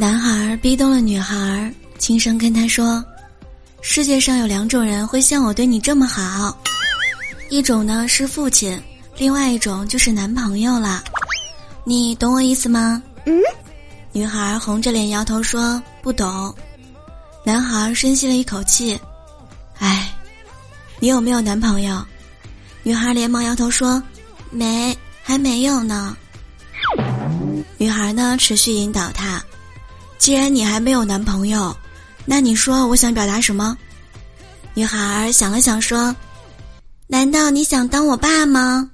男孩逼动了女孩，轻声跟她说：“世界上有两种人会像我对你这么好，一种呢是父亲，另外一种就是男朋友了。你懂我意思吗？”嗯。女孩红着脸摇头说：“不懂。”男孩深吸了一口气：“哎，你有没有男朋友？”女孩连忙摇头说：“没，还没有呢。”女孩呢持续引导他。既然你还没有男朋友，那你说我想表达什么？”女孩想了想说：“难道你想当我爸吗？”